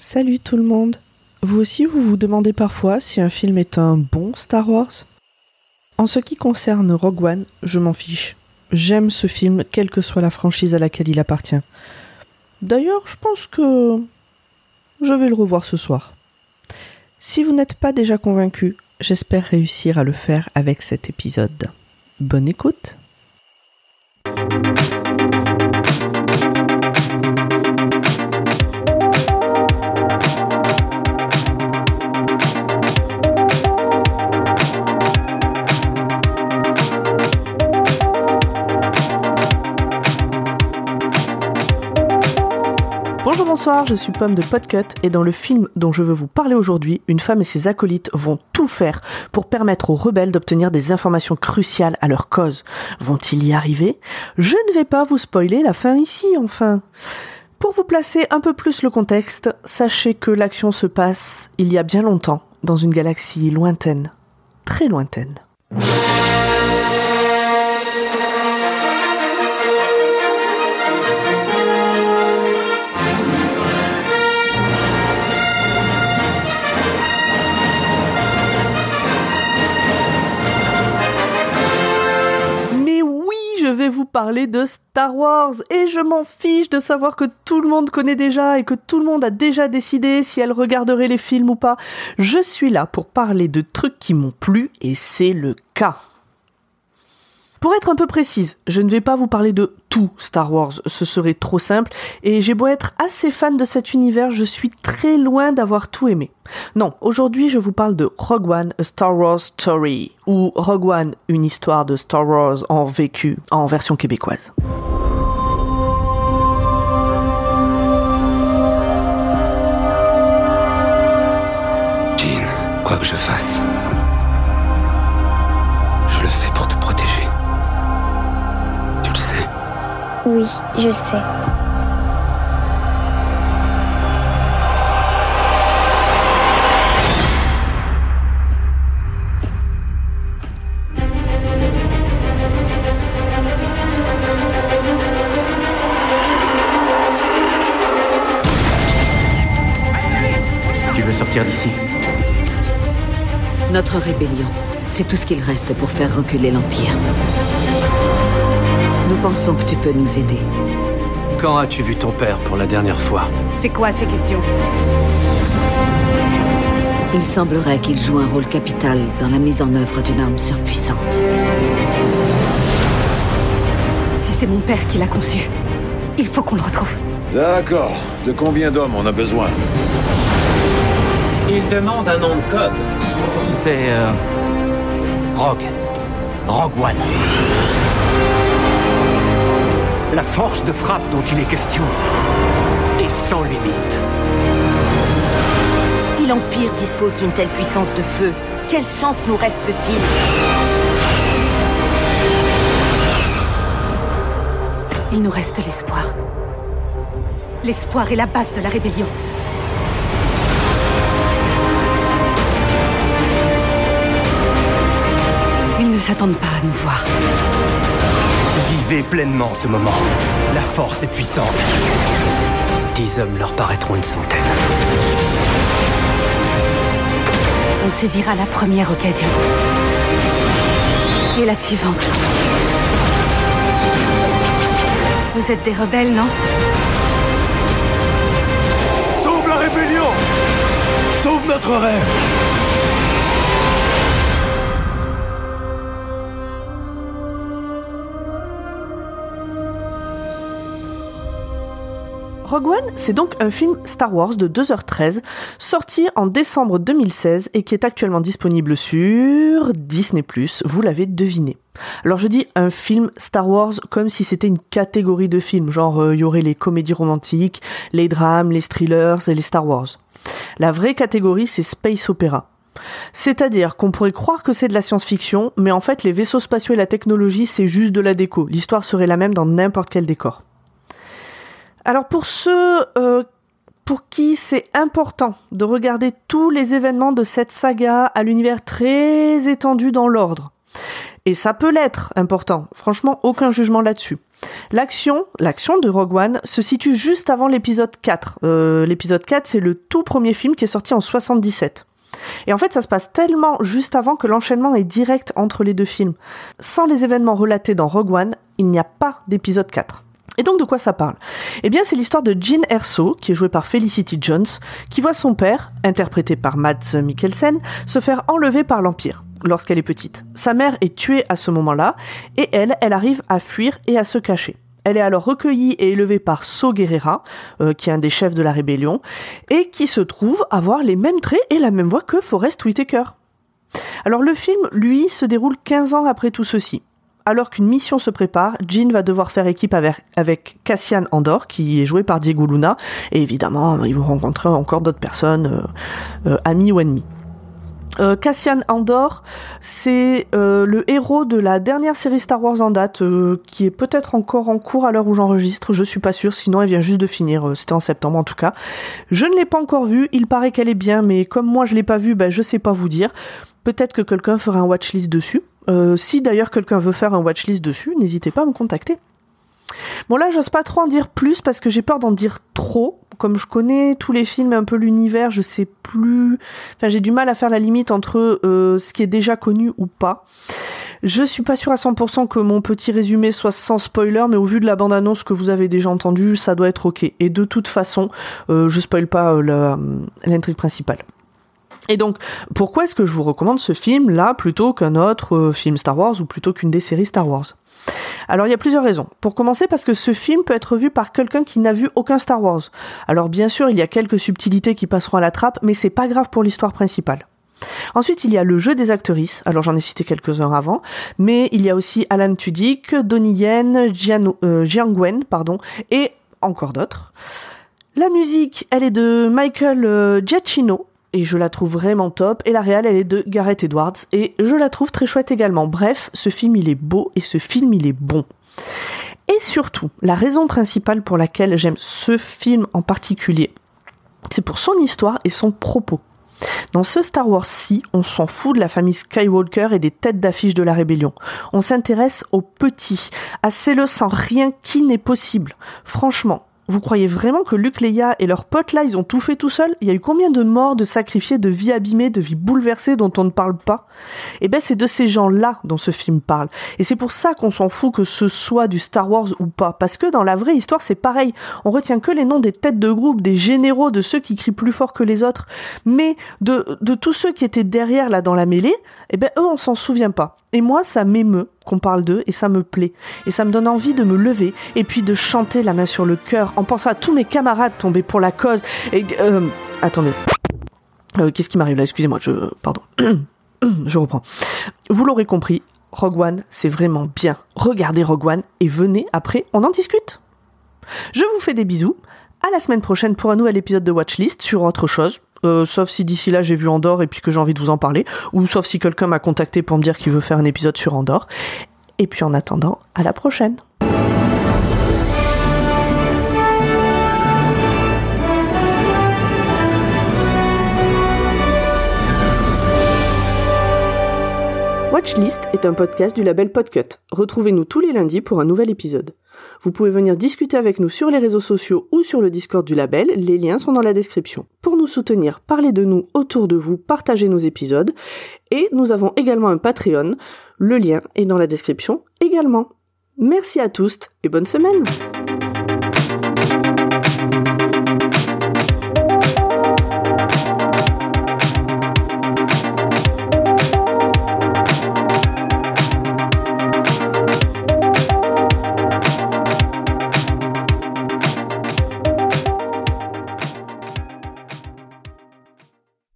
Salut tout le monde. Vous aussi, vous vous demandez parfois si un film est un bon Star Wars? En ce qui concerne Rogue One, je m'en fiche. J'aime ce film, quelle que soit la franchise à laquelle il appartient. D'ailleurs, je pense que je vais le revoir ce soir. Si vous n'êtes pas déjà convaincu, j'espère réussir à le faire avec cet épisode. Bonne écoute bonsoir, je suis Pomme de Podcut et dans le film dont je veux vous parler aujourd'hui, une femme et ses acolytes vont tout faire pour permettre aux rebelles d'obtenir des informations cruciales à leur cause. Vont-ils y arriver? Je ne vais pas vous spoiler la fin ici, enfin. Pour vous placer un peu plus le contexte, sachez que l'action se passe il y a bien longtemps, dans une galaxie lointaine, très lointaine. Vais vous parler de Star Wars et je m'en fiche de savoir que tout le monde connaît déjà et que tout le monde a déjà décidé si elle regarderait les films ou pas. Je suis là pour parler de trucs qui m'ont plu et c'est le cas. Pour être un peu précise, je ne vais pas vous parler de tout Star Wars, ce serait trop simple, et j'ai beau être assez fan de cet univers, je suis très loin d'avoir tout aimé. Non, aujourd'hui je vous parle de Rogue One, A Star Wars Story, ou Rogue One, une histoire de Star Wars en vécu, en version québécoise. Jean, quoi que je fasse, je le sais. Tu veux sortir d'ici? Notre rébellion, c'est tout ce qu'il reste pour faire reculer l'Empire. Nous pensons que tu peux nous aider. Quand as-tu vu ton père pour la dernière fois C'est quoi ces questions Il semblerait qu'il joue un rôle capital dans la mise en œuvre d'une arme surpuissante. Si c'est mon père qui l'a conçu, il faut qu'on le retrouve. D'accord. De combien d'hommes on a besoin Il demande un nom de code. C'est... euh, Rogue. Rogue One. Force de frappe dont il est question est sans limite. Si l'Empire dispose d'une telle puissance de feu, quelle chance nous reste-t-il? Il nous reste l'espoir. L'espoir est la base de la rébellion. Ils ne s'attendent pas à nous voir. Vivez pleinement ce moment. La force est puissante. Dix hommes leur paraîtront une centaine. On saisira la première occasion. Et la suivante. Vous êtes des rebelles, non? Sauve la rébellion Sauve notre rêve Rogue One, c'est donc un film Star Wars de 2h13, sorti en décembre 2016 et qui est actuellement disponible sur Disney+, vous l'avez deviné. Alors je dis un film Star Wars comme si c'était une catégorie de films, genre euh, il y aurait les comédies romantiques, les drames, les thrillers et les Star Wars. La vraie catégorie c'est Space Opera. C'est-à-dire qu'on pourrait croire que c'est de la science-fiction, mais en fait les vaisseaux spatiaux et la technologie c'est juste de la déco. L'histoire serait la même dans n'importe quel décor. Alors pour ceux euh, pour qui c'est important de regarder tous les événements de cette saga à l'univers très étendu dans l'ordre, Et ça peut l'être important. Franchement, aucun jugement là-dessus. L'action, l'action de Rogue One se situe juste avant l'épisode 4. Euh, l'épisode 4, c'est le tout premier film qui est sorti en 77. Et en fait, ça se passe tellement juste avant que l'enchaînement est direct entre les deux films. Sans les événements relatés dans Rogue One, il n'y a pas d'épisode 4. Et donc de quoi ça parle? Eh bien c'est l'histoire de Jean Erso, qui est joué par Felicity Jones, qui voit son père, interprété par Mads Mikkelsen, se faire enlever par l'Empire lorsqu'elle est petite. Sa mère est tuée à ce moment-là, et elle, elle arrive à fuir et à se cacher. Elle est alors recueillie et élevée par So Guerrera, euh, qui est un des chefs de la rébellion, et qui se trouve avoir les mêmes traits et la même voix que Forrest Whitaker. Alors le film, lui, se déroule 15 ans après tout ceci. Alors qu'une mission se prépare, Jean va devoir faire équipe avec, Cassian Andor, qui est joué par Diego Luna, et évidemment, ils vont rencontrer encore d'autres personnes, euh, euh, amis ou ennemis. Euh, Cassian Andor, c'est le héros de la dernière série Star Wars en date, qui est peut-être encore en cours à l'heure où j'enregistre, je suis pas sûre, sinon elle vient juste de finir, c'était en septembre en tout cas. Je ne l'ai pas encore vue, il paraît qu'elle est bien, mais comme moi je l'ai pas vue, ben je sais pas vous dire. Peut-être que quelqu'un fera un watchlist dessus. Si d'ailleurs quelqu'un veut faire un watchlist dessus, n'hésitez pas à me contacter. Bon là, j'ose pas trop en dire plus parce que j'ai peur d'en dire trop. Comme je connais tous les films et un peu l'univers, je sais plus. Enfin, j'ai du mal à faire la limite entre euh, ce qui est déjà connu ou pas. Je suis pas sûre à 100% que mon petit résumé soit sans spoiler, mais au vu de la bande-annonce que vous avez déjà entendue, ça doit être ok. Et de toute façon, euh, je spoil pas euh, l'intrigue principale. Et donc, pourquoi est-ce que je vous recommande ce film là plutôt qu'un autre euh, film Star Wars ou plutôt qu'une des séries Star Wars? Alors il y a plusieurs raisons. Pour commencer parce que ce film peut être vu par quelqu'un qui n'a vu aucun Star Wars. Alors bien sûr, il y a quelques subtilités qui passeront à la trappe, mais c'est pas grave pour l'histoire principale. Ensuite, il y a le jeu des actrices. Alors j'en ai cité quelques-uns avant, mais il y a aussi Alan Tudyk, Donnie Yen, Jian, euh, pardon, et encore d'autres. La musique, elle est de Michael euh, Giacchino, et je la trouve vraiment top. Et la réelle, elle est de Gareth Edwards et je la trouve très chouette également. Bref, ce film il est beau et ce film il est bon. Et surtout, la raison principale pour laquelle j'aime ce film en particulier, c'est pour son histoire et son propos. Dans ce Star Wars-ci, on s'en fout de la famille Skywalker et des têtes d'affiche de la rébellion. On s'intéresse aux petits, à celles sans rien qui n'est possible. Franchement, vous croyez vraiment que Luke, Leia et leurs potes là, ils ont tout fait tout seuls? Il y a eu combien de morts, de sacrifiés, de vies abîmées, de vies bouleversées dont on ne parle pas? Eh ben, c'est de ces gens-là dont ce film parle. Et c'est pour ça qu'on s'en fout que ce soit du Star Wars ou pas. Parce que dans la vraie histoire, c'est pareil. On retient que les noms des têtes de groupe, des généraux, de ceux qui crient plus fort que les autres. Mais de, de tous ceux qui étaient derrière là dans la mêlée, eh ben, eux, on s'en souvient pas. Et moi, ça m'émeut qu'on parle d'eux et ça me plaît. Et ça me donne envie de me lever et puis de chanter la main sur le cœur en pensant à tous mes camarades tombés pour la cause. Et euh, attendez, euh, qu'est-ce qui m'arrive là? Excusez-moi, je pardon, je reprends. Vous l'aurez compris, Rogue One, c'est vraiment bien. Regardez Rogue One et venez après, on en discute. Je vous fais des bisous. À la semaine prochaine pour un nouvel épisode de Watchlist sur autre chose. Euh, sauf si d'ici là j'ai vu Andorre et puis que j'ai envie de vous en parler, ou sauf si quelqu'un m'a contacté pour me dire qu'il veut faire un épisode sur Andorre. Et puis en attendant, à la prochaine. Watchlist est un podcast du label Podcut. Retrouvez-nous tous les lundis pour un nouvel épisode. Vous pouvez venir discuter avec nous sur les réseaux sociaux ou sur le Discord du label, les liens sont dans la description. Pour nous soutenir, parlez de nous autour de vous, partagez nos épisodes, et nous avons également un Patreon, le lien est dans la description également. Merci à tous et bonne semaine